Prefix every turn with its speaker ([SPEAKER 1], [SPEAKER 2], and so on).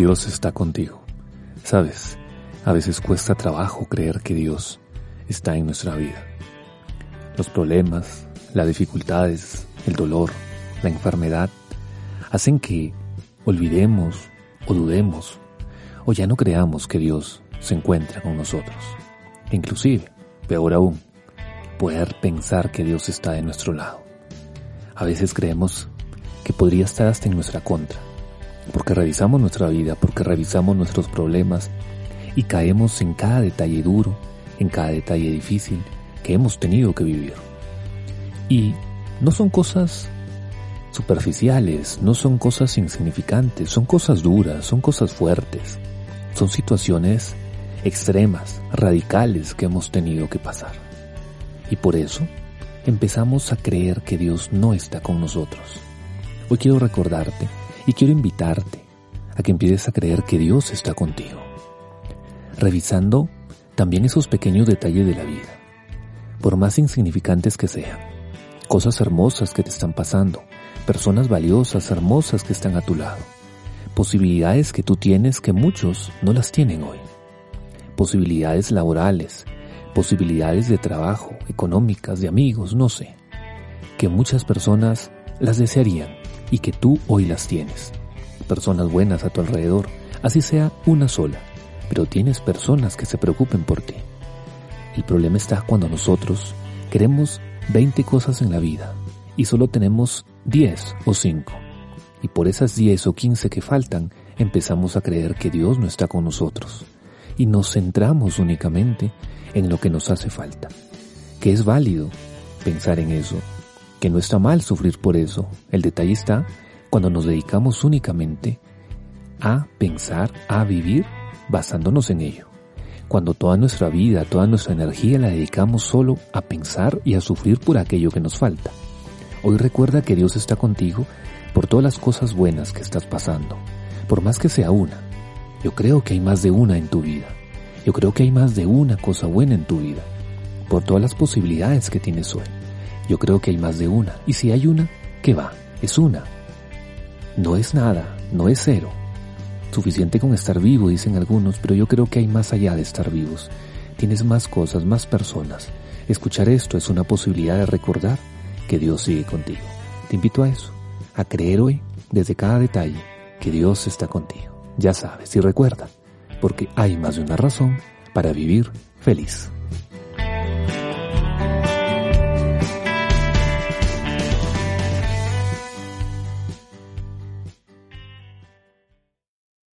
[SPEAKER 1] Dios está contigo. Sabes, a veces cuesta trabajo creer que Dios está en nuestra vida. Los problemas, las dificultades, el dolor, la enfermedad, hacen que olvidemos o dudemos o ya no creamos que Dios se encuentra con nosotros. Inclusive, peor aún, poder pensar que Dios está de nuestro lado. A veces creemos que podría estar hasta en nuestra contra porque revisamos nuestra vida, porque revisamos nuestros problemas y caemos en cada detalle duro, en cada detalle difícil que hemos tenido que vivir. Y no son cosas superficiales, no son cosas insignificantes, son cosas duras, son cosas fuertes, son situaciones extremas, radicales que hemos tenido que pasar. Y por eso empezamos a creer que Dios no está con nosotros. Hoy quiero recordarte y quiero invitarte a que empieces a creer que Dios está contigo, revisando también esos pequeños detalles de la vida, por más insignificantes que sean, cosas hermosas que te están pasando, personas valiosas, hermosas que están a tu lado, posibilidades que tú tienes que muchos no las tienen hoy, posibilidades laborales, posibilidades de trabajo, económicas, de amigos, no sé, que muchas personas las desearían y que tú hoy las tienes. Personas buenas a tu alrededor, así sea una sola, pero tienes personas que se preocupen por ti. El problema está cuando nosotros queremos 20 cosas en la vida y solo tenemos 10 o 5. Y por esas 10 o 15 que faltan, empezamos a creer que Dios no está con nosotros y nos centramos únicamente en lo que nos hace falta. Que es válido pensar en eso que no está mal sufrir por eso. El detalle está cuando nos dedicamos únicamente a pensar, a vivir basándonos en ello. Cuando toda nuestra vida, toda nuestra energía la dedicamos solo a pensar y a sufrir por aquello que nos falta. Hoy recuerda que Dios está contigo por todas las cosas buenas que estás pasando, por más que sea una. Yo creo que hay más de una en tu vida. Yo creo que hay más de una cosa buena en tu vida, por todas las posibilidades que tienes hoy. Yo creo que hay más de una. Y si hay una, ¿qué va? Es una. No es nada, no es cero. Suficiente con estar vivo, dicen algunos, pero yo creo que hay más allá de estar vivos. Tienes más cosas, más personas. Escuchar esto es una posibilidad de recordar que Dios sigue contigo. Te invito a eso, a creer hoy, desde cada detalle, que Dios está contigo. Ya sabes y recuerda, porque hay más de una razón para vivir feliz.